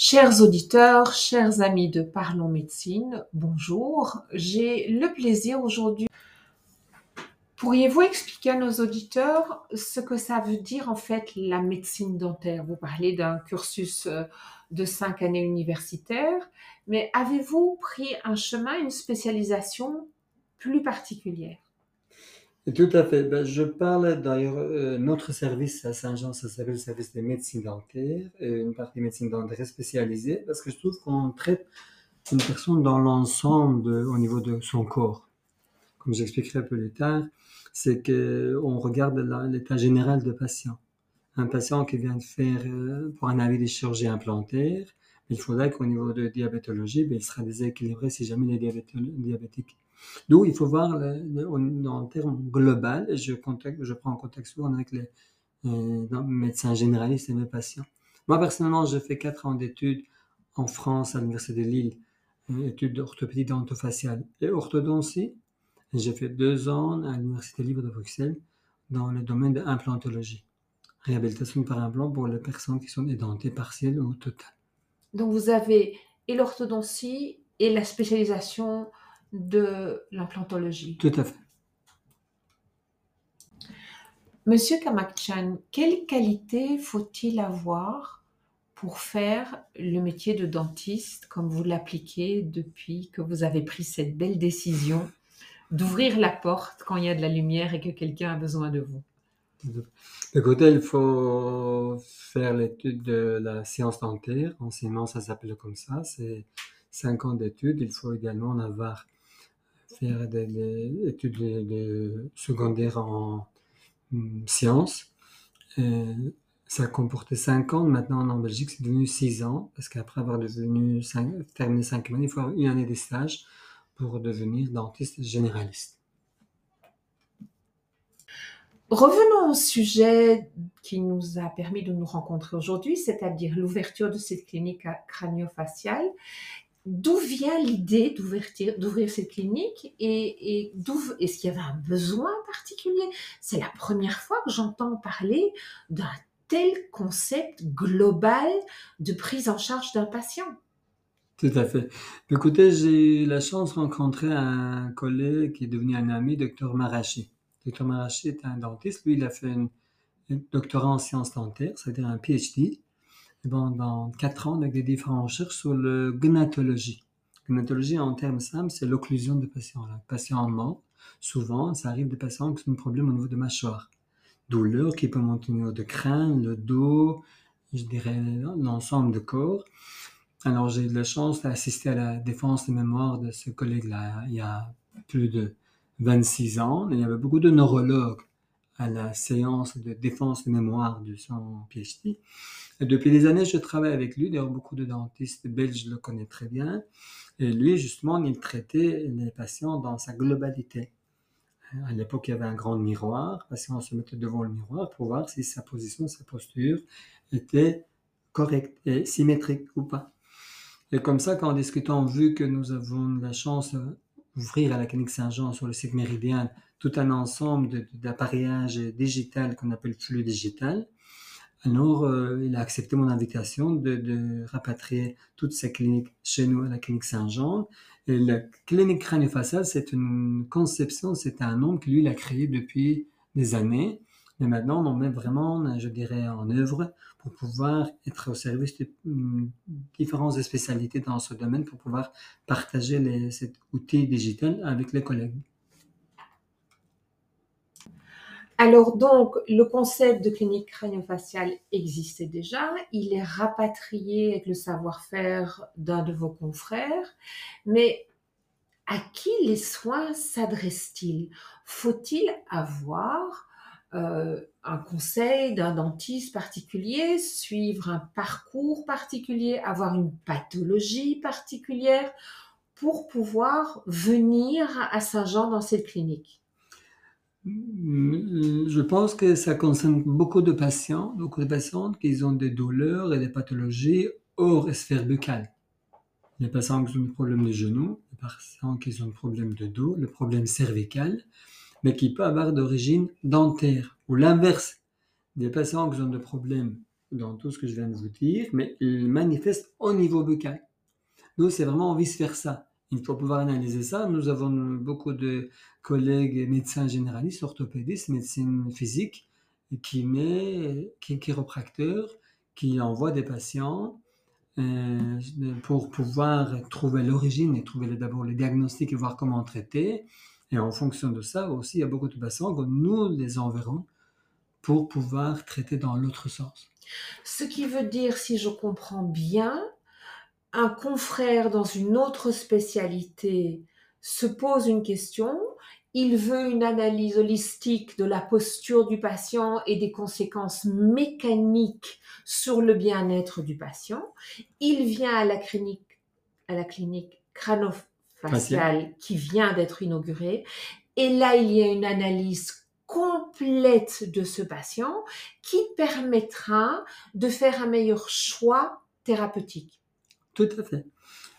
Chers auditeurs, chers amis de Parlons Médecine, bonjour. J'ai le plaisir aujourd'hui. Pourriez-vous expliquer à nos auditeurs ce que ça veut dire en fait la médecine dentaire? Vous parlez d'un cursus euh, de cinq années universitaires, mais avez-vous pris un chemin, une spécialisation plus particulière? Tout à fait. Ben, je parle d'ailleurs, euh, notre service à Saint-Jean, ça s'appelle le service de médecine dentaire, et une partie médecine dentaire spécialisée, parce que je trouve qu'on traite une personne dans l'ensemble au niveau de son corps. Comme j'expliquerai un peu plus tard, c'est qu'on regarde l'état général du patient. Un patient qui vient de faire, euh, pour un avis de chirurgie implantaire, il faudrait qu'au niveau de diabétologie, ben, il sera déséquilibré si jamais il est diabétique. D'où il faut voir en termes global, je, je prends en contact souvent avec les euh, médecins généralistes et mes patients. Moi, personnellement, j'ai fait 4 ans d'études en France à l'Université de Lille, études d'orthopédie dentofaciale et orthodontie. J'ai fait 2 ans à l'Université libre de Bruxelles dans le domaine de l'implantologie, réhabilitation par implant pour les personnes qui sont édentées partielles ou totales. Donc vous avez et l'orthodontie et la spécialisation de l'implantologie. Tout à fait. Monsieur Kamakchan, quelle qualité faut-il avoir pour faire le métier de dentiste comme vous l'appliquez depuis que vous avez pris cette belle décision d'ouvrir la porte quand il y a de la lumière et que quelqu'un a besoin de vous? Écoutez, il faut faire l'étude de la science dentaire. Anciennement, ça s'appelait comme ça. C'est cinq ans d'études. Il faut également en avoir faire des, études de, secondaires en hum, sciences. ça comportait 5 ans. Maintenant, en Belgique, c'est devenu 6 ans. Parce qu'après avoir devenu terminé 5 années, il faut avoir une année de stage pour devenir dentiste généraliste. Revenons au sujet qui nous a permis de nous rencontrer aujourd'hui, c'est-à-dire l'ouverture de cette clinique crânio-faciale d'où vient l'idée d'ouvrir cette clinique et, est-ce qu'il y avait un besoin particulier? C'est la première fois que j'entends parler d'un tel concept global de prise en charge d'un patient. Tout à fait. Écoutez, j'ai eu la chance de rencontrer un collègue qui est devenu un ami, Dr Marachi. Dr Marachi est un dentiste. Lui, il a fait un doctorat en sciences dentaires, c'est-à-dire un PhD pendant quatre ans avec des différentes recherches sur le gnatologie. Gnatologie, en termes simples, c'est l'occlusion des patients. Le patient mort, souvent, ça arrive des patients qui ont un problème au niveau de mâchoire. Douleur qui peut monter au niveau de crâne, le dos, je dirais l'ensemble du corps. Alors, j'ai eu la chance d'assister à la défense de mémoire de ce collègue-là il y a plus de 26 ans. Il y avait beaucoup de neurologues à la séance de défense de mémoire de son PhD. Depuis des années, je travaille avec lui. D'ailleurs, beaucoup de dentistes belges le connaissent très bien. Et lui, justement, il traitait les patients dans sa globalité. À l'époque, il y avait un grand miroir. Le patient se mettait devant le miroir pour voir si sa position, sa posture était correcte et symétrique ou pas. Et comme ça, qu'en discutant, vu que nous avons la chance d'ouvrir à la clinique Saint-Jean sur le site méridien tout un ensemble d'appareillage digital qu'on appelle flux digital. Alors, euh, il a accepté mon invitation de, rapatrier toutes ces cliniques chez nous à la clinique Saint-Jean. Et la clinique craniofaciale, c'est une conception, c'est un nom que lui, il a créé depuis des années. Mais maintenant, on met vraiment, je dirais, en œuvre pour pouvoir être au service de hum, différentes spécialités dans ce domaine, pour pouvoir partager cet outil digital avec les collègues. Alors donc, le concept de clinique crânio-faciale existait déjà. Il est rapatrié avec le savoir-faire d'un de vos confrères. Mais à qui les soins s'adressent-ils? Faut-il avoir euh, un conseil d'un dentiste particulier, suivre un parcours particulier, avoir une pathologie particulière pour pouvoir venir à Saint-Jean dans cette clinique? Je pense que ça concerne beaucoup de patients, beaucoup de patientes qui ont des douleurs et des pathologies hors sphère buccale. Les patients qui ont des problèmes de genoux, les patients qui ont des problèmes de dos, le problème cervical, mais qui peut avoir d'origine dentaire. Ou l'inverse, des patients qui ont des problèmes dans tout ce que je viens de vous dire, mais il manifeste au niveau buccal. Nous, c'est vraiment vice-versa. Il faut pouvoir analyser ça. Nous avons beaucoup de collègues médecins généralistes, orthopédistes, médecine physique, kinés, chiropracteurs, qui envoient des patients euh, pour pouvoir trouver l'origine et trouver d'abord le diagnostic et voir comment traiter. Et en fonction de ça aussi, il y a beaucoup de patients que nous les enverrons pour pouvoir traiter dans l'autre sens. Ce qui veut dire, si je comprends bien, un confrère dans une autre spécialité se pose une question, il veut une analyse holistique de la posture du patient et des conséquences mécaniques sur le bien-être du patient. Il vient à la clinique, à la clinique crâno-faciale qui vient d'être inaugurée. Et là, il y a une analyse complète de ce patient qui permettra de faire un meilleur choix thérapeutique. Tout à fait.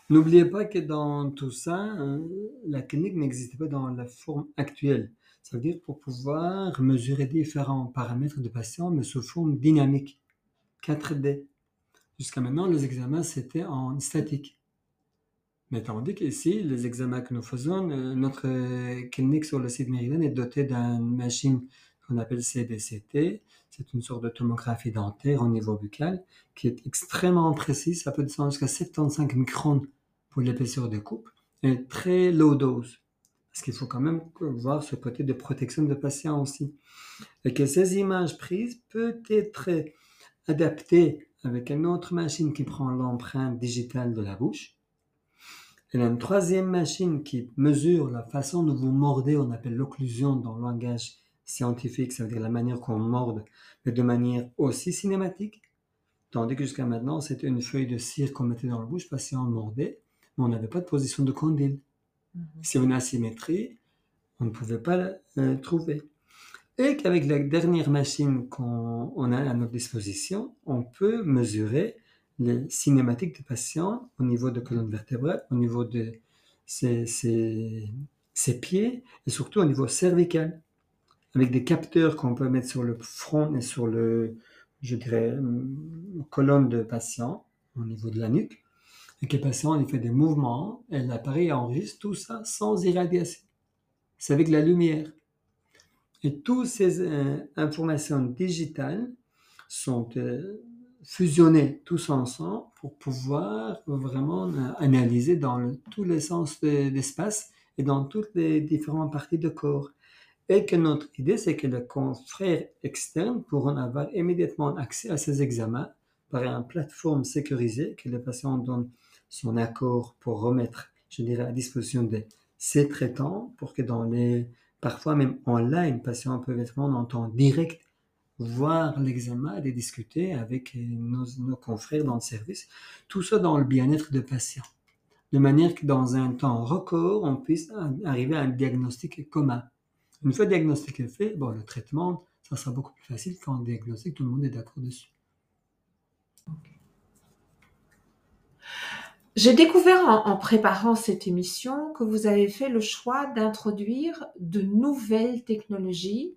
N'oubliez pas que dans tout ça, hein, la clinique n'existait pas dans la forme actuelle. Ça veut dire pour pouvoir mesurer différents paramètres de patients, mais sous forme dynamique, 4D. Jusqu'à maintenant, les examens, c'était en statique. Mais tandis qu'ici, les examens que nous faisons, euh, notre clinique sur le site Méridienne est dotée d'une machine qu'on appelle CBCT. C'est une sorte de tomographie dentaire au niveau buccal qui est extrêmement précise. Ça peut descendre jusqu'à 75 microns pour l'épaisseur de coupe et très low dose. Parce qu'il faut quand même voir ce côté de protection de patient aussi. Et que ces images prises peuvent être adaptées avec une autre machine qui prend l'empreinte digitale de la bouche y a une troisième machine qui mesure la façon dont vous mordez, on appelle l'occlusion dans le langage scientifique, ça veut dire la manière qu'on morde, mais de manière aussi cinématique. Tandis que jusqu'à maintenant, c'était une feuille de cire qu'on mettait dans la bouche, parce qu'on mordait, mais on n'avait pas de position de condyle. Mm Si on a asymétrie, on ne pouvait pas la euh, trouver. Et qu'avec la dernière machine qu'on a à notre disposition, on peut mesurer les cinématiques des patients au niveau de colonne vertébrale, au niveau de ses, pieds et surtout au niveau cervical, avec des capteurs qu'on peut mettre sur le front et sur le, je dirais, colonne de patient au niveau de la nuque. Et que le patient il fait des mouvements et l'appareil enregistre tout ça sans irradiation. C'est avec la lumière. Et toutes ces euh, informations digitales sont euh, fusionner tous ensemble pour pouvoir vraiment analyser dans tous les sens de l'espace et dans toutes les différentes parties du corps. Et que notre idée, c'est que les confrères externes pourront avoir immédiatement accès à ces examens par une plateforme sécurisée que le patient donne son accord pour remettre, je dirais, à disposition de ses traitants pour que dans les, parfois même en live, le patient peut être en temps direct voir l'examen et discuter avec nos, confrères dans le service. Tout ça dans le bien-être de patient. De manière que dans un temps record, on puisse arriver à un diagnostic commun. Une fois le diagnostic est fait, bon, le traitement, ça sera beaucoup plus facile quand le diagnostic, tout le monde est d'accord dessus. J'ai découvert en, préparant cette émission que vous avez fait le choix d'introduire de nouvelles technologies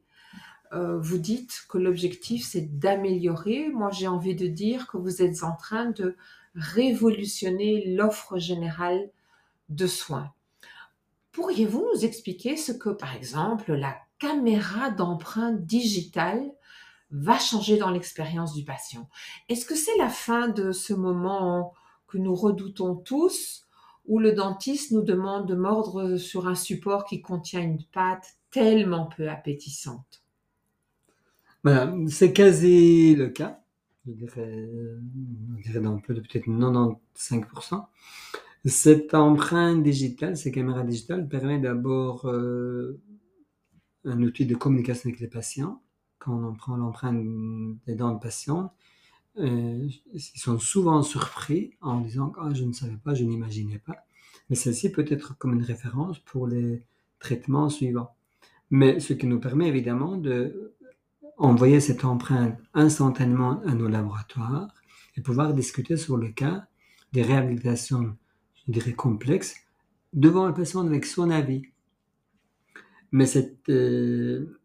euh, vous dites que l'objectif c'est d'améliorer. Moi j'ai envie de dire que vous êtes en train de révolutionner l'offre générale de soins. Pourriez-vous nous expliquer ce que par exemple la caméra d'empreinte digitale va changer dans l'expérience du patient? Est-ce que c'est la fin de ce moment que nous redoutons tous où le dentiste nous demande de mordre sur un support qui contient une pâte tellement peu appétissante? C'est quasi le cas. Je dirais, je dirais dans peut-être 95%. Cette empreinte digitale, ces caméras digitales permet d'abord euh, un outil de communication avec les patients. Quand on prend l'empreinte des dents de patients, euh, ils sont souvent surpris en disant ah, je ne savais pas, je n'imaginais pas. Mais celle-ci peut être comme une référence pour les traitements suivants. Mais ce qui nous permet évidemment de envoyer cette empreinte instantanément à nos laboratoires et pouvoir discuter sur le cas des réhabilitations, je dirais, complexes devant le patient avec son avis. Mais cette, euh,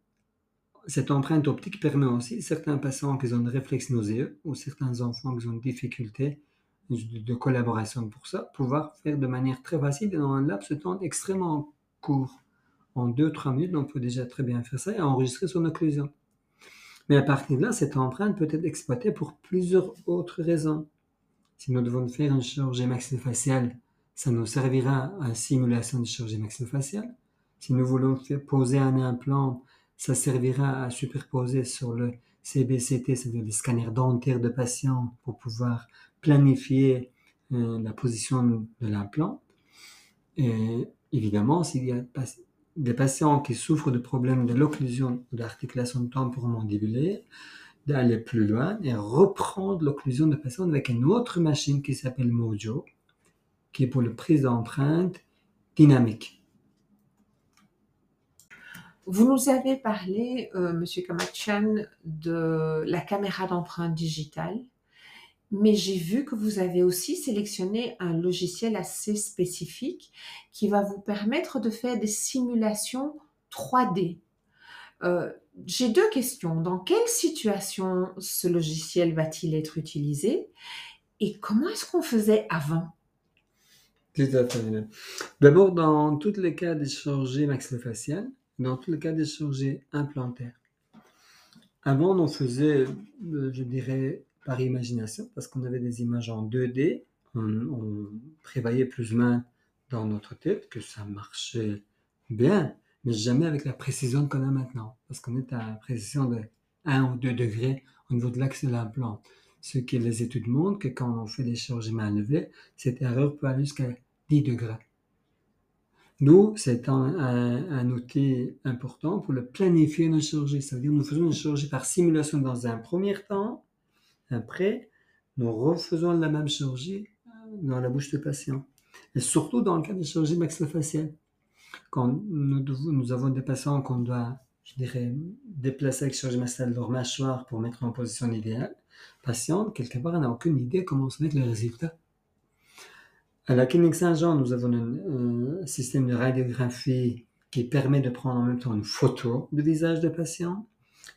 cette empreinte optique permet aussi certains patients qui ont des réflexes nauséeux ou certains enfants qui ont des difficultés de, collaboration pour ça, pouvoir faire de manière très facile dans un laps de temps extrêmement court. En 2-3 minutes, on peut déjà très bien faire ça et enregistrer son occlusion. Mais à partir de là, cette empreinte peut être exploitée pour plusieurs autres raisons. Si nous devons faire une chirurgie maxillofaciale, ça nous servira à simulation de chirurgie maxillofaciale. Si nous voulons poser un implant, ça servira à superposer sur le CBCT, c'est-à-dire le scanner dentaire de patients, pour pouvoir planifier euh, la position de l'implant. Et évidemment, s'il y a des patients qui souffrent de problèmes de l'occlusion ou d'articulation temporomandibulaire, d'aller plus loin et reprendre l'occlusion de patients avec une autre machine qui s'appelle Mojo, qui est pour la prise d'empreinte dynamique. Vous nous avez parlé, euh, Monsieur Kamachan, de la caméra d'empreinte digitale, mais j'ai vu que vous avez aussi sélectionné un logiciel assez spécifique qui va vous permettre de faire des simulations 3D. Euh, j'ai deux questions. Dans quelle situation ce logiciel va-t-il être utilisé et comment est-ce qu'on faisait avant? D'abord, dans tous les cas des chirurgies maxillofaciales, dans tous les cas des chirurgies implantaires. Avant, on faisait, euh, je dirais, par imagination, parce qu'on avait des images en 2D, on, prévoyait plus ou moins dans notre tête que ça marchait bien, mais jamais avec la précision qu'on a maintenant, parce qu'on est à la précision de 1 ou 2 degrés au niveau de l'axe de l'implant. Ce que les études montrent que quand on fait des chirurgies levées, cette erreur peut aller jusqu'à 10 degrés. Nous, c'est un, outil important pour le planifier nos chirurgies. Ça veut dire nous faisons une chirurgie par simulation dans un premier temps. Après, nous refaisons la même chirurgie dans la bouche du patient. Et surtout dans le cas de chirurgie maxillofaciale. Quand nous, avons des patients qu'on doit, je dirais, déplacer avec chirurgie maxillofaciale leur mâchoire pour mettre en position idéale, patient, quelque part, n'a aucune idée comment se mettre le résultat. À la clinique Saint-Jean, nous avons un, système de radiographie qui permet de prendre en même temps une photo du visage du patient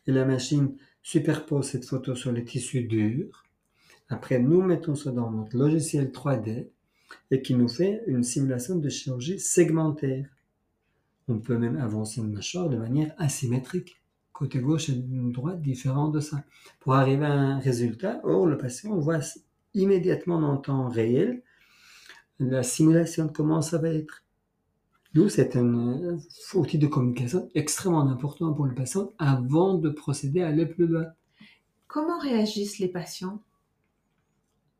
et la machine superpose cette photo sur les tissus durs. Après, nous mettons ça dans notre logiciel 3D et qui nous fait une simulation de chirurgie segmentaire. On peut même avancer une mâchoire de manière asymétrique, côté gauche et droite différent de ça, pour arriver à un résultat. Or, le patient voit immédiatement en temps réel la simulation de comment ça va être? Nous, c'est un outil de communication extrêmement important pour le patient avant de procéder à aller plus loin. Comment réagissent les patients?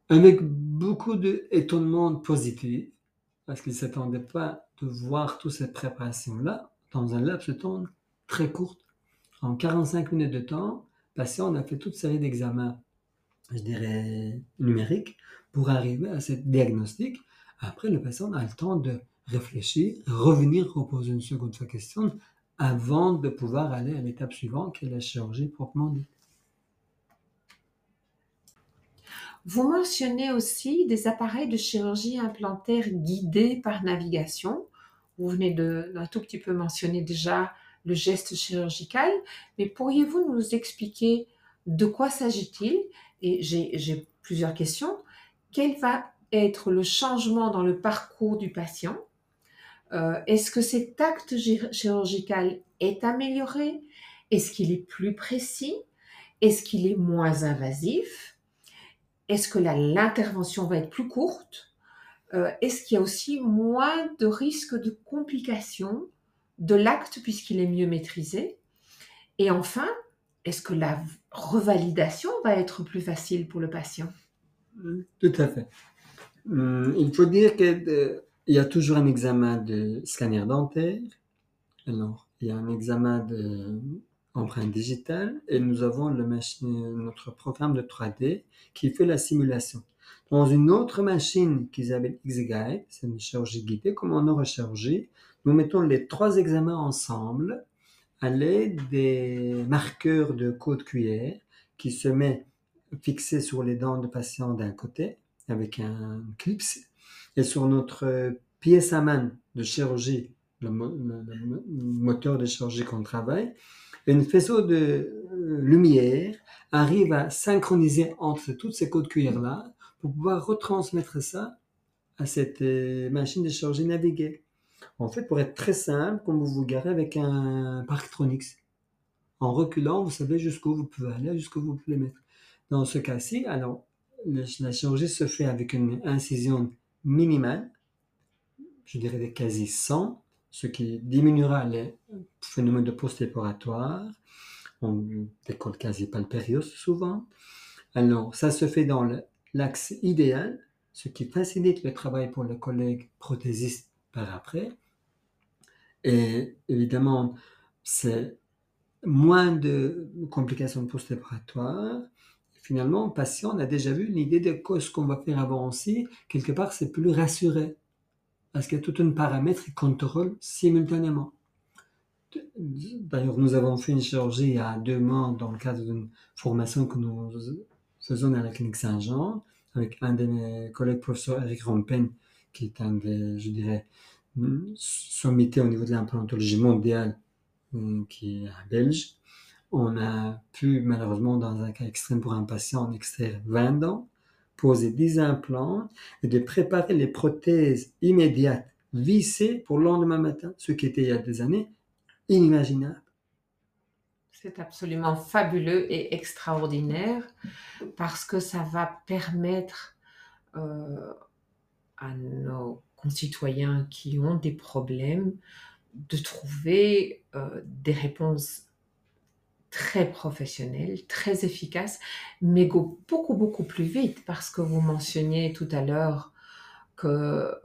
Avec beaucoup d'étonnement positif, parce qu'ils ne s'attendaient pas de voir toutes ces préparations-là dans un laps de temps très court. En 45 minutes de temps, le patient a fait toute série d'examens, je dirais, numériques, pour arriver à ce diagnostic après, le patient a le temps de réfléchir, revenir reposer une seconde fois question avant de pouvoir aller à l'étape suivante qui est la chirurgie proprement dite. Vous mentionnez aussi des appareils de chirurgie implantaire guidés par navigation. Vous venez d'un tout petit peu mentionner déjà le geste chirurgical, mais pourriez-vous nous expliquer de quoi s'agit-il? Et j'ai plusieurs questions. Quelle va être le changement dans le parcours du patient? Euh, Est-ce que cet acte chirurgical est amélioré? Est-ce qu'il est plus précis? Est-ce qu'il est moins invasif? Est-ce que l'intervention va être plus courte? Euh, Est-ce qu'il y a aussi moins de risques de complications de l'acte puisqu'il est mieux maîtrisé? Et enfin, est-ce que la revalidation va être plus facile pour le patient? Tout à fait. Hmm, il faut dire qu'il euh, y a toujours un examen de scanner dentaire. Alors, il y a un examen d'empreinte digitale et nous avons notre programme de 3D qui fait la simulation. Dans une autre machine qui s'appelle X-Guide, c'est une chirurgie guidée, comme en neurochirurgie, nous mettons les trois examens ensemble à l'aide des marqueurs de code cuillère qui se met fixés sur les dents de patient d'un côté avec un clips. Et sur notre pièce à main de chirurgie, le, moteur de chirurgie qu'on travaille, Un faisceau de euh, lumière arrive à synchroniser entre toutes ces codes cuillères-là pour pouvoir retransmettre ça à cette euh, machine de charger naviguer. En fait, pour être très simple, comme vous vous garez avec un Parktronix. En reculant, vous savez jusqu'où vous pouvez aller, jusqu'où vous pouvez mettre. Dans ce cas-ci, alors, la chirurgie se fait avec une incision minimale, je dirais de quasi 100, ce qui diminuera les phénomènes de post-éparatoire. On décolle quasi périos souvent. Alors, ça se fait dans l'axe idéal, ce qui facilite le travail pour le collègue prothésiste par après. Et évidemment, c'est moins de complications post-opératoires. Finalement, le patient a déjà vu l'idée de ce qu'on va faire aussi. Quelque part, c'est plus rassuré. Parce qu'il y a tout un paramètre qui contrôle simultanément. D'ailleurs, nous avons fait une chirurgie il y a deux mois dans le cadre d'une formation que nous faisons à la clinique Saint-Jean avec un de mes collègues, professeur Eric Rompen, qui est un des, je dirais, sommité au niveau de l'implantologie mondiale, euh, qui est un belge. On a pu, malheureusement, dans un cas extrême pour un patient, en extraire 20 dents, poser 10 implants et de préparer les prothèses immédiates vissées pour le lendemain matin, ce qui était il y a des années inimaginable. C'est absolument fabuleux et extraordinaire parce que ça va permettre euh, à nos concitoyens qui ont des problèmes de trouver euh, des réponses très professionnelles, très efficaces, mais beaucoup, beaucoup plus vite, parce que vous mentionniez tout à l'heure que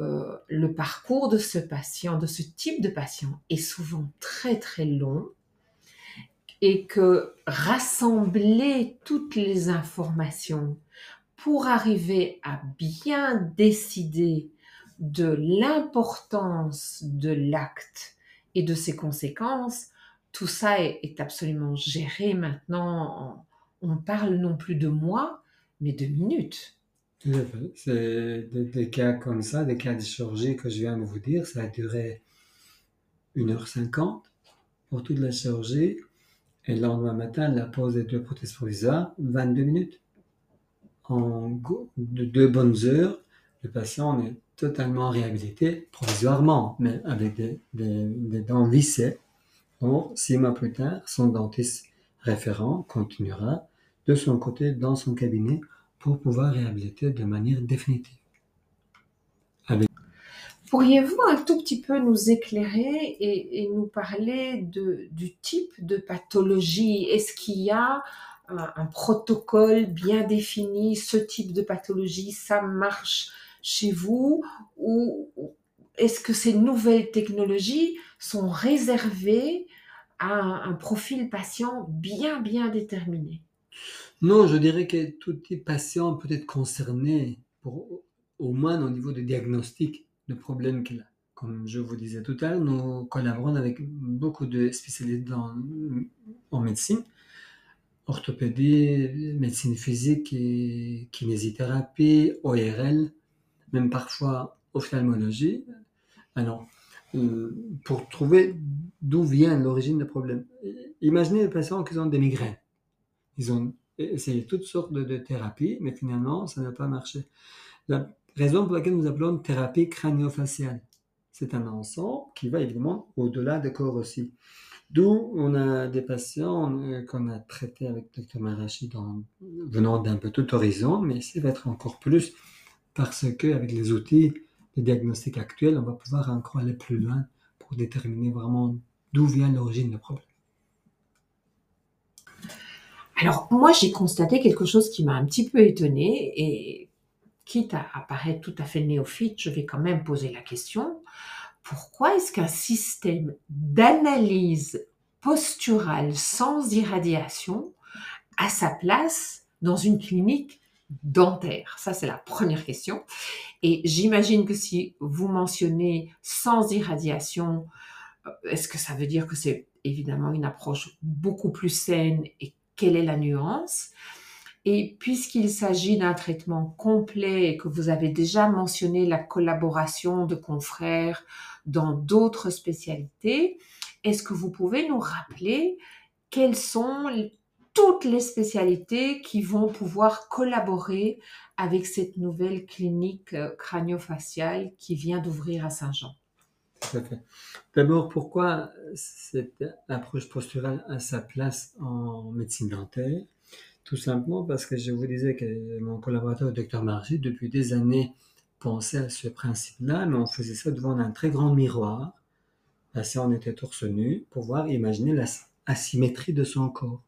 euh, le parcours de ce patient, de ce type de patient, est souvent très, très long et que rassembler toutes les informations pour arriver à bien décider de l'importance de l'acte et de ses conséquences, tout ça est, absolument géré maintenant. On parle non plus de mois, mais de minutes. C'est des, cas comme ça, des cas de chirurgie que je viens de vous dire, ça a duré 1h50 pour toute la chirurgie. Et le lendemain matin, la pose des deux prothèses provisoires, 22 minutes. En de deux bonnes heures, le patient est totalement réhabilité provisoirement, mais avec des, des, dents vissées. Bon, six mois plus tard, son dentiste référent continuera de son côté dans son cabinet pour pouvoir réhabiliter de manière définitive. Pourriez-vous un tout petit peu nous éclairer et, nous parler du type de pathologie? Est-ce qu'il y a un, protocole bien défini? Ce type de pathologie, ça marche chez vous Ou est-ce que ces nouvelles technologies sont réservées à un, profil patient bien, bien déterminé? Non, je dirais que tout patient peut être concerné, pour, au moins au niveau du diagnostic de problèmes qu'il a. Comme je vous disais tout à l'heure, nous collaborons avec beaucoup de spécialistes en médecine, orthopédie, médecine physique kinésithérapie, ORL, même parfois ophtalmologie. Alors, euh, pour trouver d'où vient l'origine du problème. Imaginez les patients qui ont des migraines. Ils ont essayé toutes sortes de, thérapies, mais finalement, ça n'a pas marché. La raison pour laquelle nous appelons thérapie crânio-faciale. C'est un ensemble qui va évidemment au-delà des corps aussi. D'où on a des patients euh, qu'on a traités avec Dr Marachi venant d'un peu tout horizon, mais ça va être encore plus parce qu'avec les outils de diagnostic actuels, on va pouvoir encore aller plus loin pour déterminer vraiment d'où vient l'origine du problème. Alors moi j'ai constaté quelque chose qui m'a un petit peu étonné et quitte à apparaître tout à fait néophyte, je vais quand même poser la question, pourquoi est-ce qu'un système d'analyse posturale sans irradiation a sa place dans une clinique dentaire? Ça, c'est la première question. Et j'imagine que si vous mentionnez sans irradiation, euh, est-ce que ça veut dire que c'est évidemment une approche beaucoup plus saine et quelle est la nuance? Et puisqu'il s'agit d'un traitement complet et que vous avez déjà mentionné la collaboration de confrères dans d'autres spécialités, est-ce que vous pouvez nous rappeler quelles sont toutes les spécialités qui vont pouvoir collaborer avec cette nouvelle clinique euh, crânio-faciale qui vient d'ouvrir à Saint-Jean. D'abord, pourquoi cette approche posturale a sa place en médecine dentaire? Tout simplement parce que je vous disais que mon collaborateur, le docteur Margie, depuis des années, pensait à ce principe-là, mais on faisait ça devant un très grand miroir. Là, on était torse nu pour voir imaginer l'asymétrie de son corps.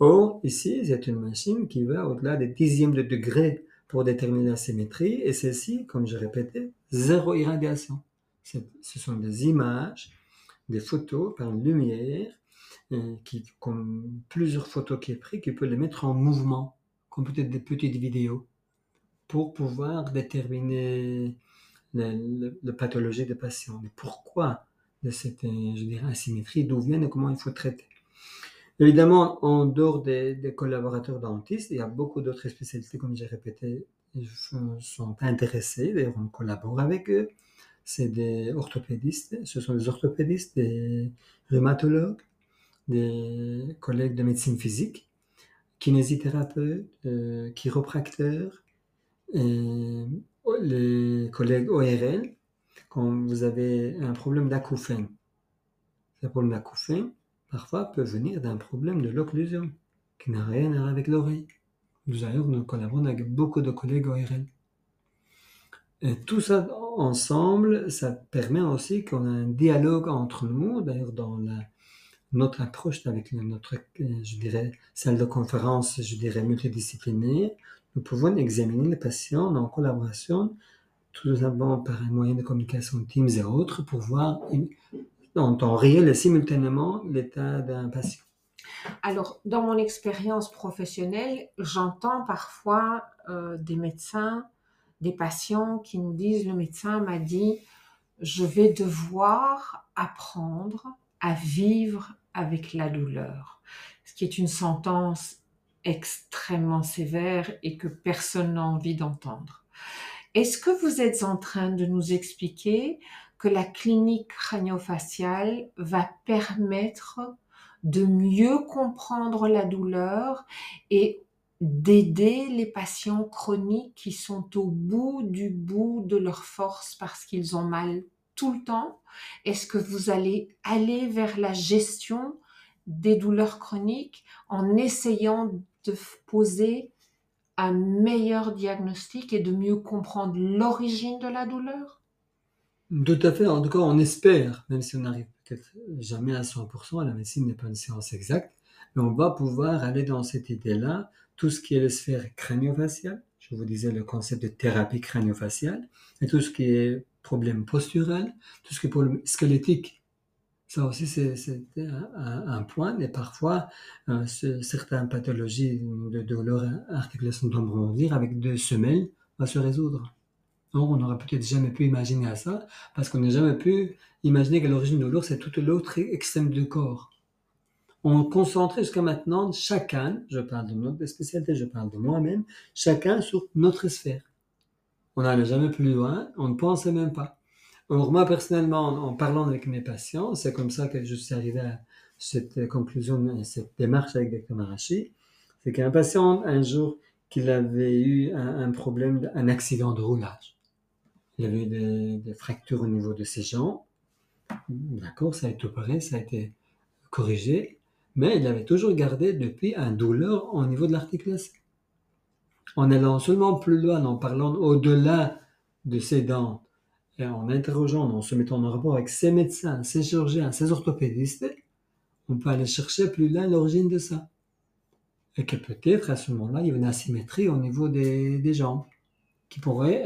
Or, ici, c'est une machine qui va au-delà des dixièmes de degré pour déterminer la symétrie, et celle-ci, comme je répétais, zéro irradiation. Ce sont des images, des photos par lumière, euh, qui, comme plusieurs photos qui est pris, qui peut les mettre en mouvement, comme peut-être des petites vidéos, pour pouvoir déterminer la, pathologie des patients. Pourquoi de cette, euh, asymétrie, d'où vient et comment il faut traiter? Évidemment, en dehors des, collaborateurs dentistes, il y a beaucoup d'autres spécialités, comme j'ai répété, qui sont intéressés. D'ailleurs, on collabore avec eux. C'est des orthopédistes, ce sont des orthopédistes, des rhumatologues, des collègues de médecine physique, kinésithérapeutes, euh, chiropracteurs, les collègues ORL, quand vous avez un problème d'acouphène. Ce problème d'acouphène, parfois peut venir d'un problème de l'occlusion, qui n'a rien à voir avec l'oreille. Nous, d'ailleurs, nous collaborons avec beaucoup de collègues ORL. Et tout ça ensemble, ça permet aussi qu'on a un dialogue entre nous, d'ailleurs dans notre approche avec notre, je dirais, salle de conférence, je dirais, multidisciplinaire, nous pouvons examiner les patients en collaboration, tout simplement par un moyen de communication Teams et autres, pour voir en temps réel et simultanément l'état d'un patient Alors, dans mon expérience professionnelle, j'entends parfois euh, des médecins, des patients qui nous disent, le médecin m'a dit, je vais devoir apprendre à vivre avec la douleur, ce qui est une sentence extrêmement sévère et que personne n'a envie d'entendre. Est-ce que vous êtes en train de nous expliquer que la clinique crânio-faciale va permettre de mieux comprendre la douleur et d'aider les patients chroniques qui sont au bout du bout de leur force parce qu'ils ont mal tout le temps. Est-ce que vous allez aller vers la gestion des douleurs chroniques en essayant de poser un meilleur diagnostic et de mieux comprendre l'origine de la douleur? Tout à fait. En tout cas, on espère, même si on n'arrive peut-être jamais à 100%, la médecine n'est pas une science exacte, mais on va pouvoir aller dans cette idée-là, tout ce qui est la sphère crânio-faciale, je vous disais le concept de thérapie crânio-faciale, et tout ce qui est problème postural, tout ce qui est problème squelettique. Ça aussi, c'est un, point, et parfois, euh, certaines pathologies de douleur articulation dire avec deux semelles va se résoudre on n'aurait peut-être jamais pu imaginer ça, parce qu'on n'a jamais pu imaginer que l'origine de l'ours, c'est tout l'autre extrême du corps. On concentrait jusqu'à maintenant chacun, je parle de notre spécialité, je parle de moi-même, chacun sur notre sphère. On n'allait jamais plus loin, on ne pensait même pas. Alors moi, personnellement, en parlant avec mes patients, c'est comme ça que je suis arrivé à cette conclusion, cette démarche avec Dr Marachi, c'est qu'un patient, un jour, qu'il avait eu un problème, un accident de roulage. Il avait des, des fractures au niveau de ses jambes. D'accord, ça a été opéré, ça a été corrigé, mais il avait toujours gardé depuis un douleur au niveau de l'articulation. En allant seulement plus loin, en parlant au-delà de ses dents, en interrogeant, en se mettant en rapport avec ses médecins, ses chirurgiens, ses orthopédistes, on peut aller chercher plus loin l'origine de ça. Et que peut-être à ce moment-là, il y a une asymétrie au niveau des jambes qui pourrait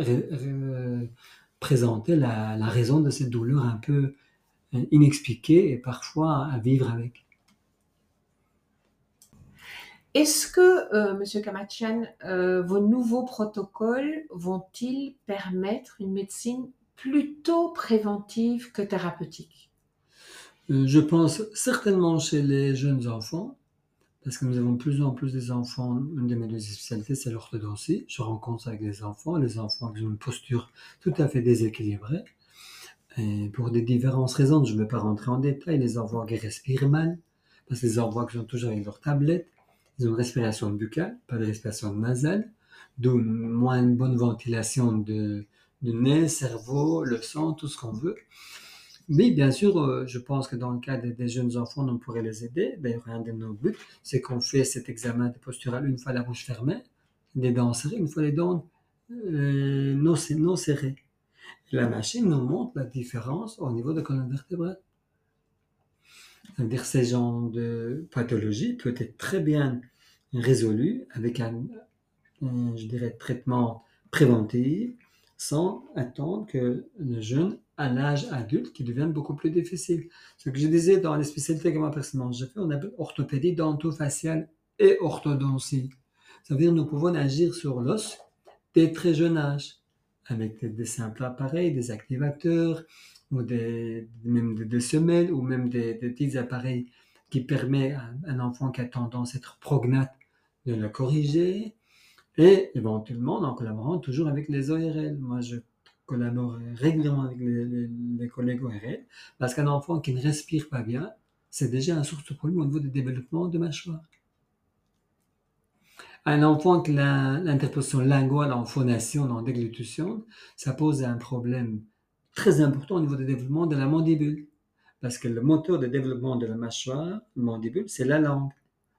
présenter la, raison de cette douleur un peu euh, inexpliquée et parfois à vivre avec. Est-ce que, euh, Monsieur Kamachian, euh, vos nouveaux protocoles vont-ils permettre une médecine plutôt préventive que thérapeutique? Je pense certainement chez les jeunes enfants, parce que nous avons de plus en plus des enfants, une de mes deux spécialités, c'est l'orthodontie. Je rencontre avec des enfants, les enfants qui ont une posture tout à fait déséquilibrée. Pour des différentes raisons, je ne vais pas rentrer en détail, les enfants qui respirent mal, parce qu'ils envoient qu'ils sont toujours avec leur tablette. Ils ont une respiration buccale, pas de respiration nasale, d'où moins une bonne ventilation de, de nez, cerveau, le sang, tout ce qu'on veut. Mais bien sûr, euh, je pense que dans le cas des, jeunes enfants, on pourrait les aider. D'ailleurs, un de nos buts, c'est qu'on fait cet examen de postural une fois la bouche fermée, des dents serrées, une fois les dents euh, non, non serrées. La machine nous montre la différence au niveau de la colonne vertébrale. C'est-à-dire ces genres de pathologie peut être très bien résolu avec un, je dirais, traitement préventif sans attendre que le jeune à l'âge adulte qui devienne beaucoup plus difficile. Ce que je disais dans les spécialités que moi personnellement j'ai fait, on appelle orthopédie dentofaciale et orthodontie. Ça veut dire nous pouvons agir sur l'os dès très jeune âge avec des, simples appareils, des activateurs ou des, même des, semelles ou même des, petits appareils qui permettent à un enfant qui a tendance à être prognate de le corriger et éventuellement en collaborant toujours avec les ORL. Moi, je collabore régulièrement avec les, collègues ORL parce qu'un enfant qui ne respire pas bien, c'est déjà un source de problème au niveau du développement de mâchoire. Un enfant qui a l'interposition linguale en phonation, en déglutition, ça pose un problème très important au niveau du développement de la mandibule. Parce que le moteur de développement de la mâchoire, mandibule, c'est la langue.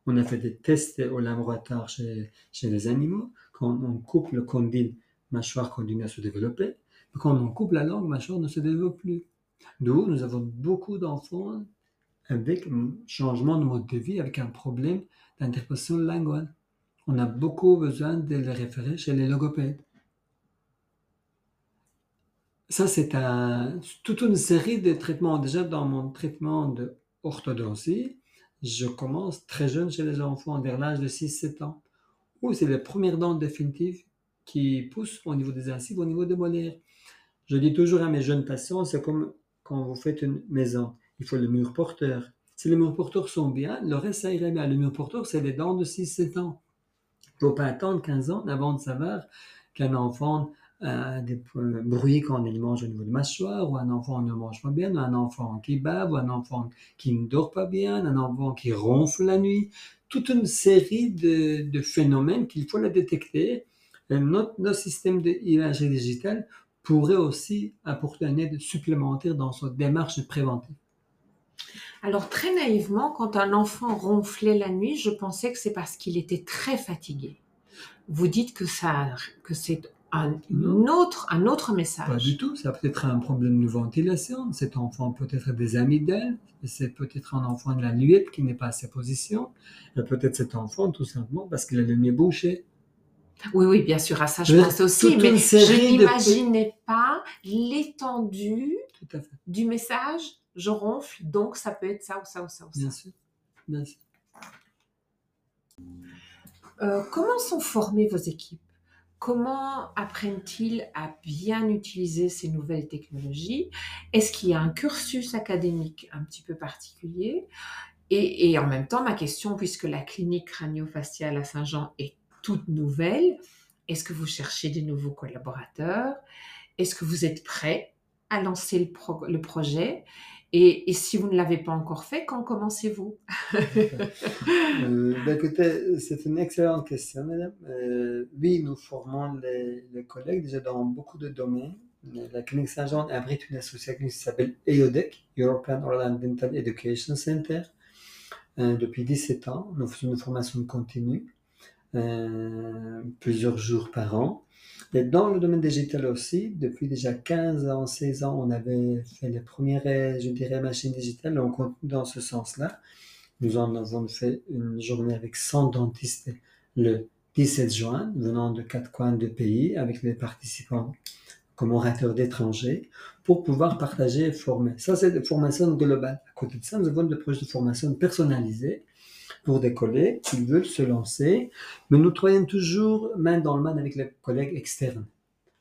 On a fait des tests au laboratoire chez, les animaux. Quand on coupe le condyle, mâchoire continue à se développer. Mais quand on coupe la langue, mâchoire ne se développe plus. D'où nous avons beaucoup d'enfants avec un changement de mode de vie, avec un problème d'interposition linguale. On a beaucoup besoin de les référer chez les logopèdes. Ça, c'est toute une série de traitements. Déjà, dans mon traitement de orthodontie, je commence très jeune chez les enfants, vers l'âge de 6-7 ans, où c'est les premières dents définitives qui poussent au niveau des incisives, au niveau des molaires. Je dis toujours à mes jeunes patients, c'est comme quand vous faites une maison, il faut le mur porteur. Si les murs porteurs sont bien, le reste, ça irait bien. Le mur porteur, c'est les dents de 6-7 ans. Il ne faut pas attendre 15 ans avant de savoir qu'un enfant a des bruits quand il mange au niveau de mâchoire, ou un enfant ne mange pas bien, ou un enfant qui bave, ou un enfant qui ne dort pas bien, un enfant qui ronfle la nuit. Toute une série de, phénomènes qu'il faut détecter. notre, notre système d'imagerie digitale pourrait aussi apporter une aide supplémentaire dans sa démarche préventive. Alors très naïvement, quand un enfant ronflait la nuit, je pensais que c'est parce qu'il était très fatigué. Vous dites que que c'est un, autre, un autre message. Pas du tout. Ça peut être un problème de ventilation. Cet enfant peut être des amygdales. C'est peut-être un enfant de la nuit qui n'est pas à sa position. Peut-être cet enfant, tout simplement, parce qu'il a le nez bouché. Oui, oui, bien sûr, à ça je, pense aussi, mais je n'imaginais pas l'étendue du message je ronfle, donc ça peut être ça ou ça ou ça ou ça. Bien sûr, bien sûr. Euh, comment sont formées vos équipes? Comment apprennent-ils à bien utiliser ces nouvelles technologies? Est-ce qu'il y a un cursus académique un petit peu particulier? Et, en même temps, ma question, puisque la clinique crânio-faciale à Saint-Jean est toute nouvelle, est-ce que vous cherchez des nouveaux collaborateurs? Est-ce que vous êtes prêt à lancer le projet? Et, si vous ne l'avez pas encore fait, quand commencez-vous? Euh, ben, Écoutez, c'est une excellente question, madame. Euh, oui, nous formons les, collègues déjà dans beaucoup de domaines. La clinique Saint-Jean abrite une association qui s'appelle EODEC, European Oral Dental Education Center. Euh, depuis 17 ans, nous faisons une formation continue, plusieurs jours par an. Et dans le domaine digital aussi, depuis déjà 15 ans, 16 ans, on avait fait les premières, je dirais, machines digitales. On dans ce sens-là. Nous en avons fait une journée avec 100 dentistes le 17 juin, venant de quatre coins de pays, avec les participants comme orateurs d'étrangers, pour pouvoir partager et former. Ça, c'est de formation globale. À côté de ça, nous avons des projets de formation personnalisés pour collègues qui veulent se lancer, mais nous travaillons toujours main dans le main avec les collègues externes.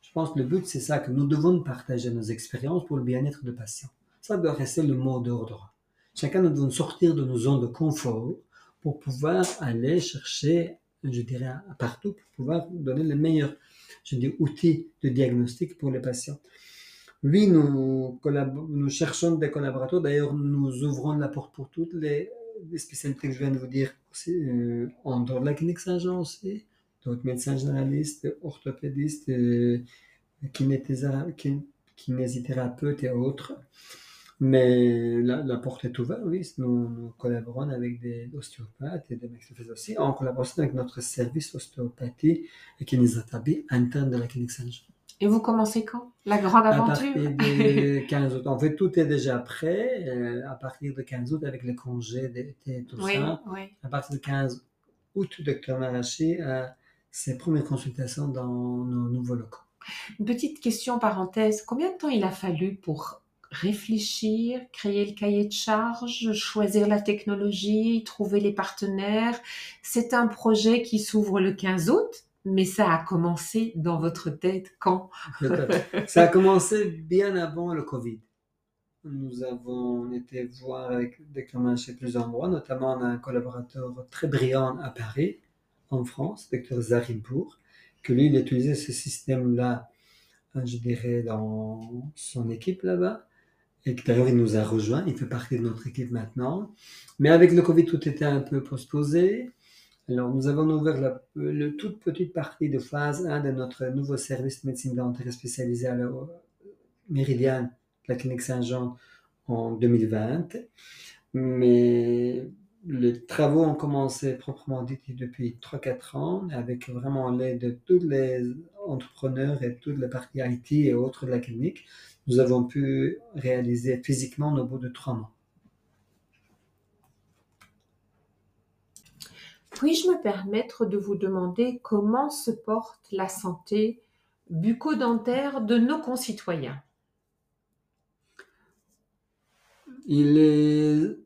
Je pense que le but, c'est ça, que nous devons partager nos expériences pour le bien-être des patients. Ça doit rester le mot d'ordre. Chacun, nous devons sortir de nos zones de confort pour pouvoir aller chercher, je dirais, partout, pour pouvoir donner les meilleurs je dis, outils de diagnostic pour les patients. Oui, nous cherchons des collaborateurs. D'ailleurs, nous ouvrons la porte pour toutes les des spécialités que je viens de vous dire aussi, euh, en dehors de la clinique Saint-Jean aussi, d'autres médecins généralistes, orthopédistes, euh, et autres. Mais la, porte est ouverte, oui. Nous, nous collaborons avec des ostéopathes et des maxillophysiciens aussi, en collaboration avec notre service ostéopathie et kinésithérapie interne de la clinique Saint-Jean. Et vous commencez quand? La grande À aventure partir de 15 août. En fait, tout est déjà prêt. euh, à partir de 15 août, avec les congés d'été et tout Oui, ça. oui. À partir de 15 août, docteur Marachi a ses premières consultations dans nos nouveaux locaux. Une petite question parenthèse. Combien de temps il a fallu pour réfléchir, créer le cahier de charges, choisir la technologie, trouver les partenaires? C'est un projet qui s'ouvre le 15 août, mais ça a commencé dans votre tête quand? Ça a commencé bien avant le Covid. Nous avons été voir avec docteur Marachi plusieurs endroits, notamment un collaborateur très brillant à Paris, en France, docteur Zarimpour, que lui, il utilisait ce système-là, euh, je dirais, dans son équipe là-bas. Et d'ailleurs, il nous a rejoint, il fait partie de notre équipe maintenant. Mais avec le Covid, tout était un peu postposé. Alors, nous avons ouvert la toute petite partie de phase 1 de notre nouveau service de médecine dentaire spécialisé à la Méridiane, de la clinique Saint-Jean, en 2020. Mais les travaux ont commencé proprement dit depuis 3-4 ans, avec vraiment l'aide de tous les entrepreneurs et toute la partie IT et autres de la clinique. Nous avons pu réaliser physiquement au bout de 3 mois. Puis-je me permettre de vous demander comment se porte la santé bucco-dentaire de nos concitoyens? Il est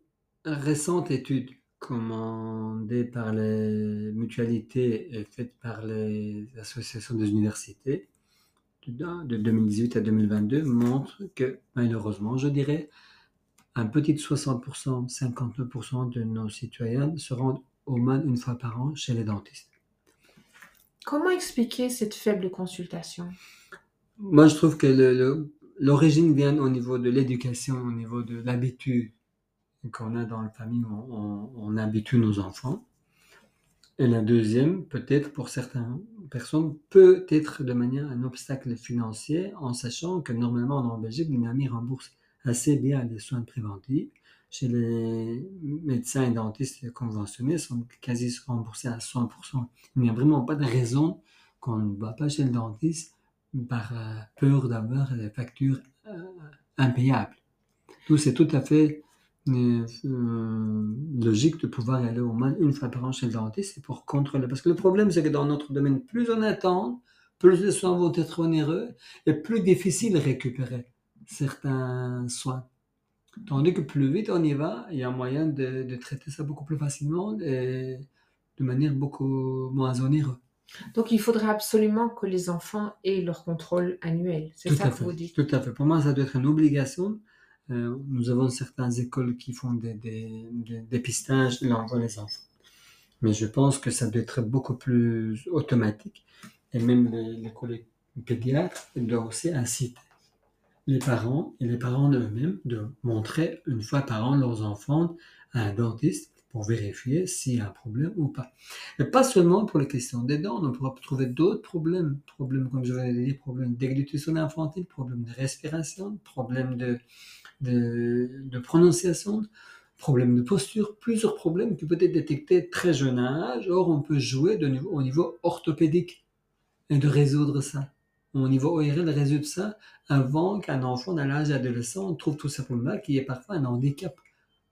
récente étude commandée par les mutualités et faite par les associations des universités de de 2018 à 2022 montre que malheureusement, je dirais, un petit 60%, 59% de nos citoyens se rendent au moins une fois par an chez les dentistes. Comment expliquer cette faible consultation? Moi, je trouve que l'origine vient au niveau de l'éducation, au niveau de l'habitude qu'on a dans la famille, on, on- on habitue nos enfants. Et la deuxième, peut-être pour certaines personnes, peut être de manière un obstacle financier, en sachant que normalement en Belgique, l'INAMI rembourse assez bien les soins préventifs. Chez les médecins et dentistes conventionnés, sont quasi remboursés à 100%. Il n'y a vraiment pas de raison qu'on ne va pas chez le dentiste par euh, peur d'avoir des factures euh, impayables. Tout c'est tout à fait euh, logique de pouvoir aller au moins une fois par an chez le dentiste pour contrôler. Parce que le problème, c'est que dans notre domaine, plus on attend, plus les soins vont être onéreux et plus difficile de récupérer certains soins. Tandis que plus vite on y va, il y a moyen de, de traiter ça beaucoup plus facilement et de manière beaucoup moins onéreuse. Donc il faudrait absolument que les enfants aient leur contrôle annuel. C'est ça que fait. vous dites? Tout à fait. Pour moi, ça doit être une obligation. Euh, nous avons certaines écoles qui font des, des, des dépistages de l'envoi des enfants. Mais je pense que ça doit être beaucoup plus automatique. Et même les, les collègues pédiatres doivent aussi inciter les parents et les parents eux-mêmes de montrer une fois par an leurs enfants à un dentiste pour vérifier s'il y a un problème ou pas. Et pas seulement pour les questions des dents, on pourra trouver d'autres problèmes. Problèmes, comme je viens de dire, problèmes déglutition infantile, problèmes de respiration, problèmes de, de, de prononciation, problèmes de posture, plusieurs problèmes qui peuvent être détectés très jeune âge. Or, on peut jouer de au niveau orthopédique et de résoudre ça. Au niveau ORL, de résoudre ça avant qu'un enfant dans l'âge adolescent trouve tout simplement qu'il y ait parfois un handicap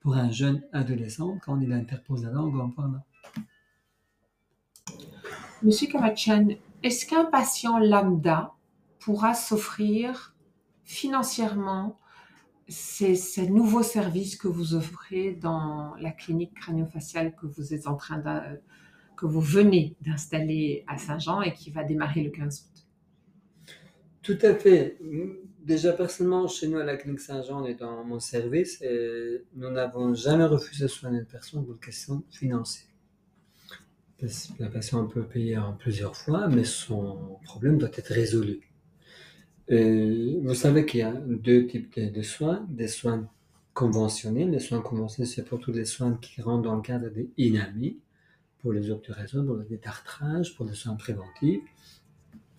pour un jeune adolescent quand il interpose la langue en parlant. Monsieur Kamachian, est-ce qu'un patient lambda pourra s'offrir financièrement ces, ces nouveaux services que vous offrez dans la clinique craniofaciale que vous êtes en train de, que vous venez d'installer à Saint-Jean et qui va démarrer le 15 août? Tout à fait. Déjà, personnellement, chez nous à la clinique Saint-Jean, on dans mon service nous n'avons jamais refusé de soigner une personne pour une question financière. La personne peut payer en plusieurs fois, mais son problème doit être résolu. Vous savez qu'il y a deux types de, soins, des soins conventionnels. Les soins conventionnels, c'est pour tous les soins qui rentrent dans le cadre des INAMI, pour les obturations, pour le détartrage, pour les soins préventifs.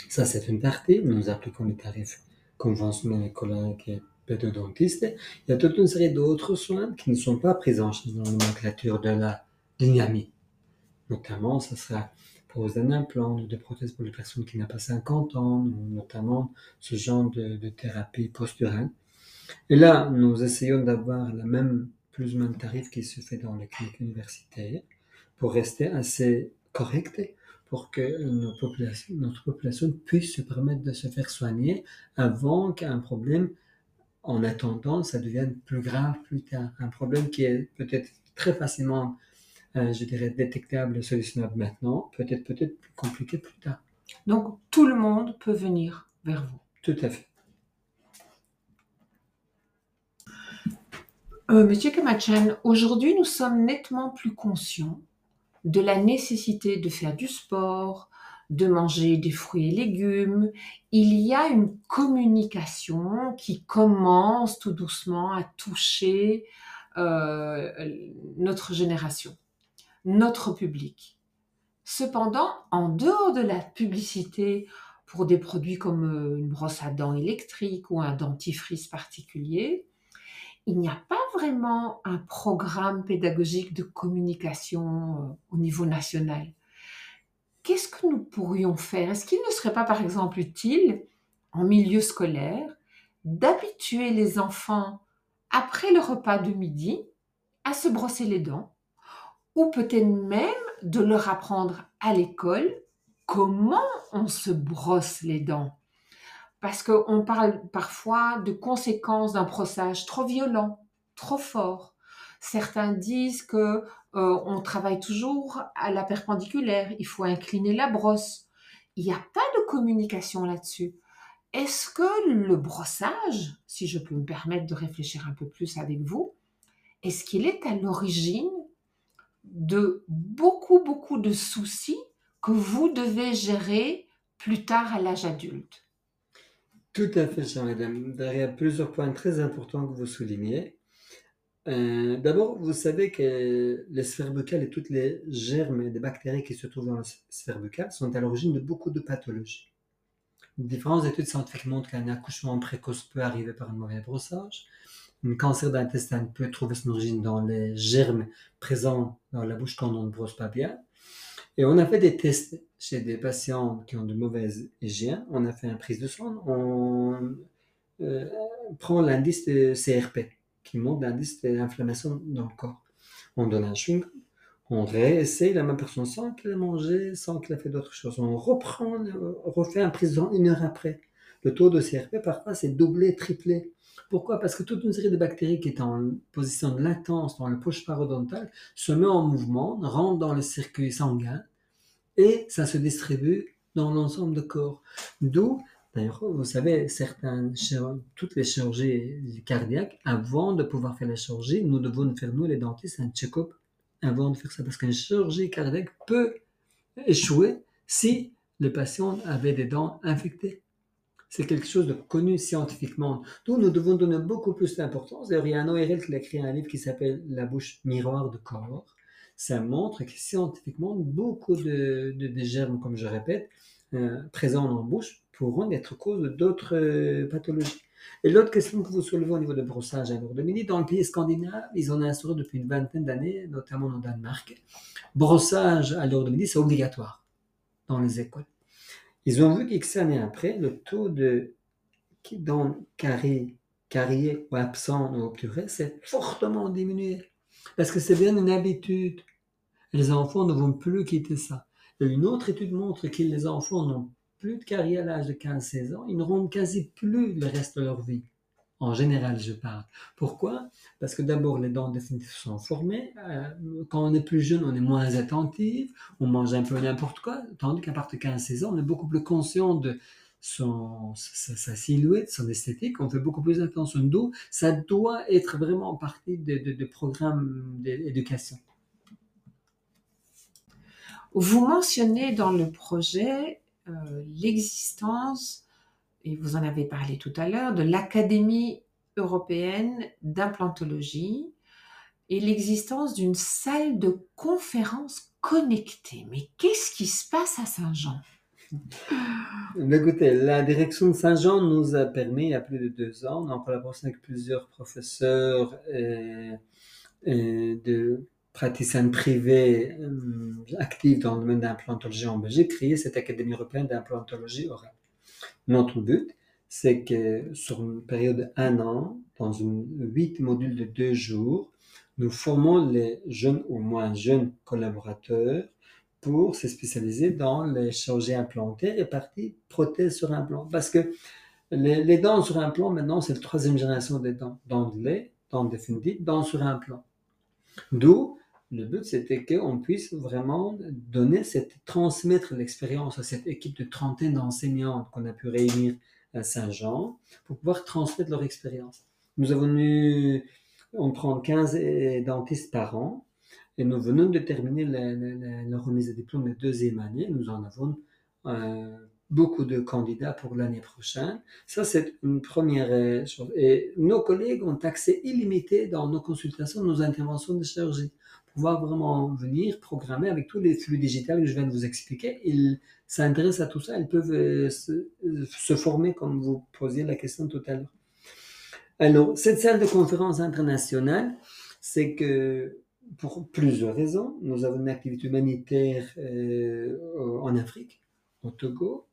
Ça, c'est une partie. Nous appliquons les tarifs conventionnels écologiques et pédodontistes. Il y a toute une série d'autres soins qui ne sont pas charge dans la nomenclature de la l'INAMI. Notamment, ça sera pose d'un implant ou de prothèses pour les personnes qui n'ont pas 50 ans, notamment ce genre de, de thérapie posturale. Et là, nous essayons d'avoir le même, plus ou moins tarif qui se fait dans les cliniques universitaires pour rester assez correct pour que nos populations, notre population puisse se permettre de se faire soigner avant qu'un problème, en attendant, ça devienne plus grave plus tard. Un problème qui est peut-être très facilement, euh, je dirais, détectable, solutionnable maintenant, peut-être peut-être plus compliqué plus tard. Donc tout le monde peut venir vers vous. Tout à fait. Euh, Monsieur Kamachan, aujourd'hui nous sommes nettement plus conscients de la nécessité de faire du sport, de manger des fruits et légumes. Il y a une communication qui commence tout doucement à toucher euh, notre génération, notre public. Cependant, en dehors de la publicité pour des produits comme euh, une brosse à dents électrique ou un dentifrice particulier, il n'y a pas vraiment un programme pédagogique de communication euh, au niveau national. Qu'est-ce que nous pourrions faire? Est-ce qu'il ne serait pas, par exemple, utile, en milieu scolaire, d'habituer les enfants, après le repas de midi, à se brosser les dents Ou peut-être même de leur apprendre à l'école comment on se brosse les dents? Parce qu'on parle parfois de conséquences d'un brossage trop violent, trop fort. Certains disent que euh, on travaille toujours à la perpendiculaire, il faut incliner la brosse. Il n'y a pas de communication là-dessus. Est-ce que le brossage, si je peux me permettre de réfléchir un peu plus avec vous, est-ce qu'il est à l'origine de beaucoup, beaucoup de soucis que vous devez gérer plus tard à l'âge adulte? Tout à fait, chère madame. A plusieurs points très importants que vous soulignez. Euh, d'abord, vous savez que les sphères buccales et toutes les germes et les bactéries qui se trouvent dans les sphères buccales sont à l'origine de beaucoup de pathologies. Différentes études scientifiques montrent qu'un accouchement précoce peut arriver par un mauvais brossage. Un cancer d'intestin peut trouver son origine dans les germes présents dans la bouche quand on ne brosse pas bien. Et on a fait des tests chez des patients qui ont de mauvaises hygiène. On a fait une prise de sang. On euh, prend l'indice de CRP, qui montre l'indice d'inflammation dans le corps. On donne un chewing on réessaye la même personne sans qu'elle ait mangé, sans qu'elle ait fait d'autres choses. On reprend, on refait un prise de sang une heure après. Le taux de CRP, parfois, c'est doublé, triplé. Pourquoi? Parce que toute une série de bactéries qui est en position de latence dans le poche parodontal se met en mouvement, rentre dans le circuit sanguin et ça se distribue dans l'ensemble du corps. D'où, d'ailleurs, vous savez, certaines, toutes les chirurgies cardiaques, avant de pouvoir faire la chirurgie, nous devons faire, nous les dentistes, un check-up avant de faire ça. Parce qu'une chirurgie cardiaque peut échouer si le patient avait des dents infectées. C'est quelque chose de connu scientifiquement. Donc, nous devons donner beaucoup plus d'importance. D'ailleurs, il y a un ORL qui a écrit un livre qui s'appelle La bouche miroir de corps. Ça montre que scientifiquement, beaucoup de, germes, comme je répète, euh, présents dans la bouche pourront être cause d'autres euh, pathologies. Et l'autre question que vous soulevez au niveau de brossage à midi, dans le pays scandinave, ils ont instauré depuis une vingtaine d'années, notamment au Danemark, brossage à midi, c'est obligatoire dans les écoles. Ils ont vu qu'X années après, le taux de dents carré, ou absent ou obturé s'est fortement diminué. Parce que c'est bien une habitude. Les enfants ne vont plus quitter ça. Une autre étude montre que les enfants n'ont plus de carrière à l'âge de 15-16 ans. Ils n'auront quasi plus le reste de leur vie. En général, je parle. Pourquoi? Parce que d'abord, les dents définitives sont formées. Euh, quand on est plus jeune, on est moins attentif, on mange un peu n'importe quoi, tandis qu'à partir de 15-16 ans, on est beaucoup plus conscient de son, sa, silhouette, son esthétique, on fait beaucoup plus attention d'eau. Ça doit être vraiment partie de, de, de programmes d'éducation. Vous mentionnez dans le projet euh, l'existence et vous en avez parlé tout à l'heure, de l'Académie européenne d'implantologie et l'existence d'une salle de conférence connectée. Mais qu'est-ce qui se passe à Saint-Jean? Écoutez, la direction de Saint-Jean nous a permis, il y a plus de deux ans, en collaboration avec plusieurs professeurs de praticiens privés euh, actifs dans le domaine d'implantologie en Belgique, créer cette Académie européenne d'implantologie orale. Notre but, c'est que sur une période d'un an, dans une huit modules de deux jours, nous formons les jeunes ou moins jeunes collaborateurs pour se spécialiser dans les chirurgies implantées et partie prothèse sur implant. Parce que les, dents sur implant, maintenant, c'est la troisième génération des dents. Dents de lait, dents définitives, dents sur implant. D'où le but, c'était qu'on puisse vraiment donner transmettre l'expérience à cette équipe de trentaine d'enseignantes qu'on a pu réunir à Saint-Jean pour pouvoir transmettre leur expérience. Nous avons eu, on prend 15 dentistes par an et nous venons de terminer la remise de diplôme de deuxième année. Nous en avons euh, beaucoup de candidats pour l'année prochaine. Ça, c'est une première euh, chose. Et nos collègues ont accès illimité dans nos consultations, nos interventions de chirurgie pouvoir vraiment venir programmer avec tous les flux digitales que je viens de vous expliquer. Ils s'intéressent à tout ça, ils peuvent euh, se, se, former comme vous posiez la question tout à l'heure. Alors, cette salle de conférence internationale, c'est que pour plusieurs raisons, nous avons une activité humanitaire euh, en Afrique, au Togo,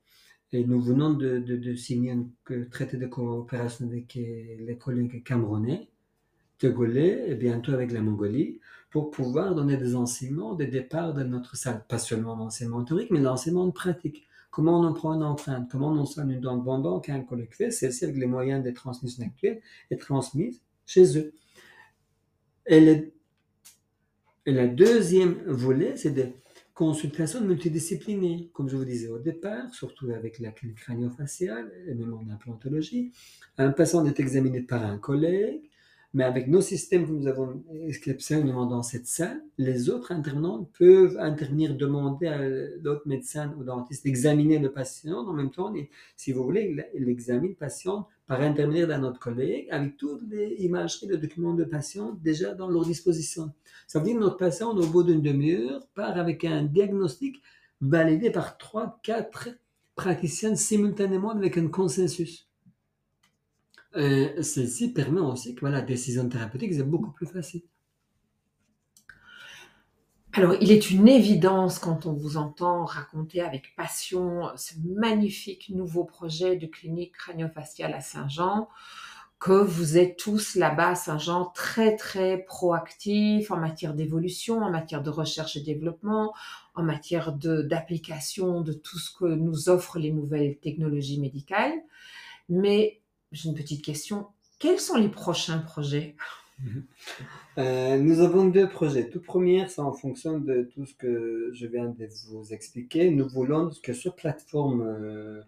et nous venons de, signer un traité de coopération avec euh, les collègues camerounais, togolais et bientôt avec la Mongolie pour pouvoir donner des enseignements des départs de notre salle. Pas seulement l'enseignement théorique, mais l'enseignement pratique. Comment on en prend une empreinte, comment on soigne une dent de qu'un collègue fait, celle-ci avec les moyens de transmission actuels est transmise chez eux? Et le, et le deuxième volet, c'est des consultations multidisciplinaires, comme je vous disais au départ, surtout avec la clinique crânio-faciale et même en implantologie. Un patient est examiné par un collègue, mais avec nos systèmes que nous avons exceptionnellement dans cette salle, les autres intervenants peuvent intervenir, demander à l'autre médecin ou dentiste d'examiner le patient. En même temps, si vous voulez, il examine le patient par intermédiaire d'un autre collègue avec toutes les imageries, les documents de patient déjà dans leur disposition. Ça veut dire que notre patient, au bout d'une demi-heure, part avec un diagnostic validé par trois, quatre praticiens simultanément avec un consensus. Euh, celle-ci permet aussi que voilà, la décision thérapeutique est beaucoup plus facile. Alors, il est une évidence quand on vous entend raconter avec passion ce magnifique nouveau projet de clinique crânio-faciale à Saint-Jean, que vous êtes tous là-bas à Saint-Jean très très proactifs en matière d'évolution, en matière de recherche et développement, en matière d'application de, de tout ce que nous offrent les nouvelles technologies médicales. Mais j'ai une petite question. Quels sont les prochains projets? Euh, Nous avons deux projets. Tout premier, c'est en fonction de tout ce que je viens de vous expliquer. Nous voulons que cette plateforme euh,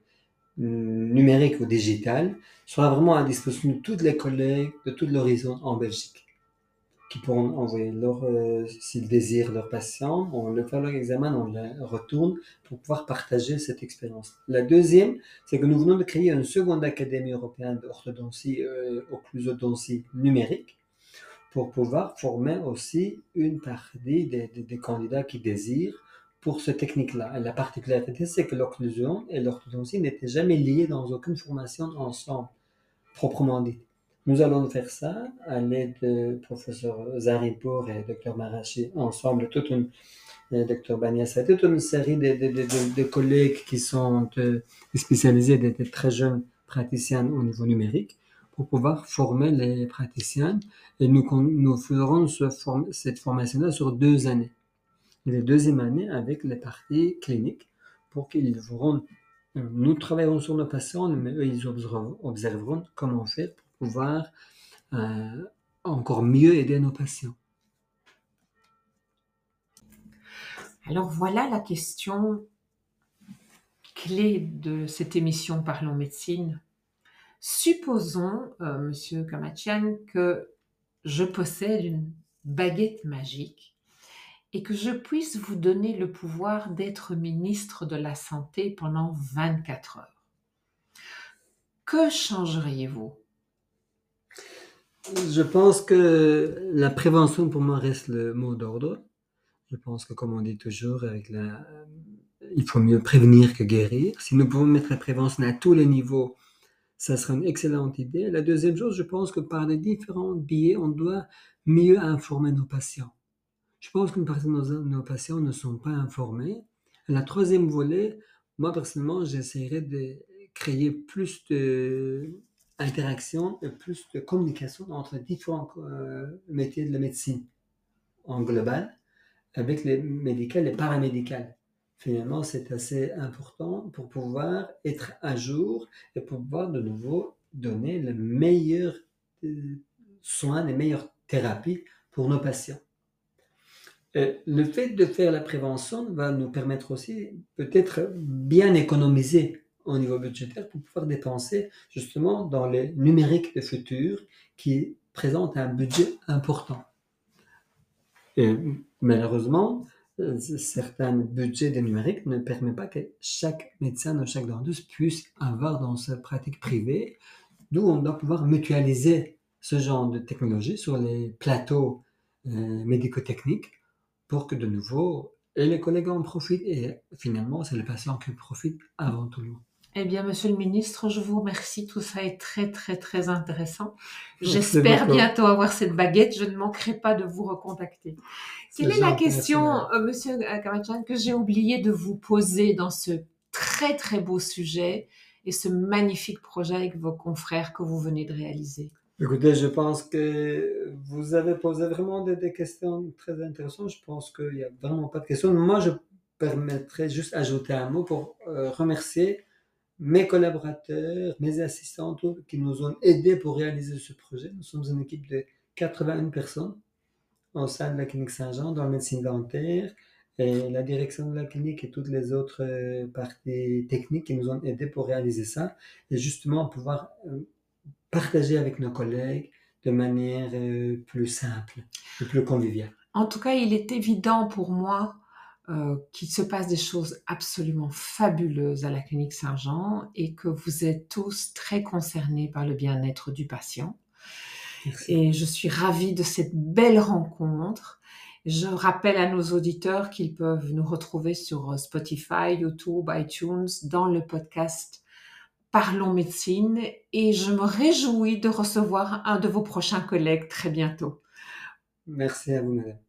numérique ou digitale soit vraiment à disposition de tous les collègues de tout l'horizon en Belgique qui pourront envoyer leur, euh, s'ils désirent leur patient, on le fait leur examen, on le retourne pour pouvoir partager cette expérience. La deuxième, c'est que nous venons de créer une seconde académie européenne d'orthodontie, euh, occlusodontie numérique, pour pouvoir former aussi une partie des, des, candidats qui désirent pour cette technique-là. La particularité, c'est que l'occlusion et l'orthodontie n'étaient jamais liées dans aucune formation ensemble, proprement dit. Nous allons faire ça à l'aide de professeur Zaripour et Dr Marachi ensemble, toute une, Dr Baniassa, toute une série de, de, de, collègues qui sont euh, spécialisés, des, très jeunes praticiens au niveau numérique, pour pouvoir former les praticiens. Et nous, nous ferons ce cette formation-là sur deux années. La deuxième année avec les parties cliniques, pour qu'ils verront, nous travaillerons sur nos patients, mais eux, ils observeront, comment faire pouvoir euh, encore mieux aider nos patients. Alors voilà la question clé de cette émission Parlons médecine. Supposons, euh, Monsieur Kamachian, que je possède une baguette magique et que je puisse vous donner le pouvoir d'être ministre de la Santé pendant 24 heures. Que changeriez-vous? Je pense que la prévention pour moi reste le mot d'ordre. Je pense que comme on dit toujours, avec la, il faut mieux prévenir que guérir. Si nous pouvons mettre la prévention à tous les niveaux, ça sera une excellente idée. La deuxième chose, je pense que par les différents biais, on doit mieux informer nos patients. Je pense qu'une partie de nos, nos patients ne sont pas informés. La troisième volet, moi personnellement, j'essaierai de créer plus de interaction et plus de communication entre différents euh, métiers de la médecine en global, avec les médicales et les paramédicales. Finalement, c'est assez important pour pouvoir être à jour et pour pouvoir de nouveau donner le meilleur euh, soins, les meilleures thérapies pour nos patients. Euh, le fait de faire la prévention va nous permettre aussi peut-être bien économiser au niveau budgétaire pour pouvoir dépenser justement dans les numériques de futur qui présentent un budget important. Et malheureusement, euh, certains budgets de numérique ne permettent pas que chaque médecin ou chaque dentiste puisse avoir dans sa pratique privée, d'où on doit pouvoir mutualiser ce genre de technologie sur les plateaux euh, médico-techniques pour que de nouveau et les collègues en profitent et finalement c'est le patient qui profite avant tout le monde. Eh bien, monsieur le ministre, je vous remercie. Tout ça est très, très, très intéressant. J'espère bientôt avoir cette baguette. Je ne manquerai pas de vous recontacter. Quelle est la question, euh, monsieur Kamachan, que j'ai oublié de vous poser dans ce très, très beau sujet et ce magnifique projet avec vos confrères que vous venez de réaliser? Écoutez, je pense que vous avez posé vraiment des, questions très intéressantes. Je pense qu'il n'y a vraiment pas de questions. Moi, je permettrais juste ajouter un mot pour euh, remercier mes collaborateurs, mes assistants qui nous ont aidés pour réaliser ce projet. Nous sommes une équipe de 81 personnes au sein de la clinique Saint-Jean dans la médecine dentaire et la direction de la clinique et toutes les autres euh, parties techniques qui nous ont aidés pour réaliser ça et justement pouvoir euh, partager avec nos collègues de manière euh, plus simple et plus conviviale. En tout cas, il est évident pour moi euh, qu'il se passe des choses absolument fabuleuses à la clinique Saint-Jean et que vous êtes tous très concernés par le bien-être du patient. Et je suis ravie de cette belle rencontre. Je rappelle à nos auditeurs qu'ils peuvent nous retrouver sur Spotify, YouTube, iTunes, dans le podcast Parlons médecine et je me réjouis de recevoir un de vos prochains collègues très bientôt. Merci à vous, madame.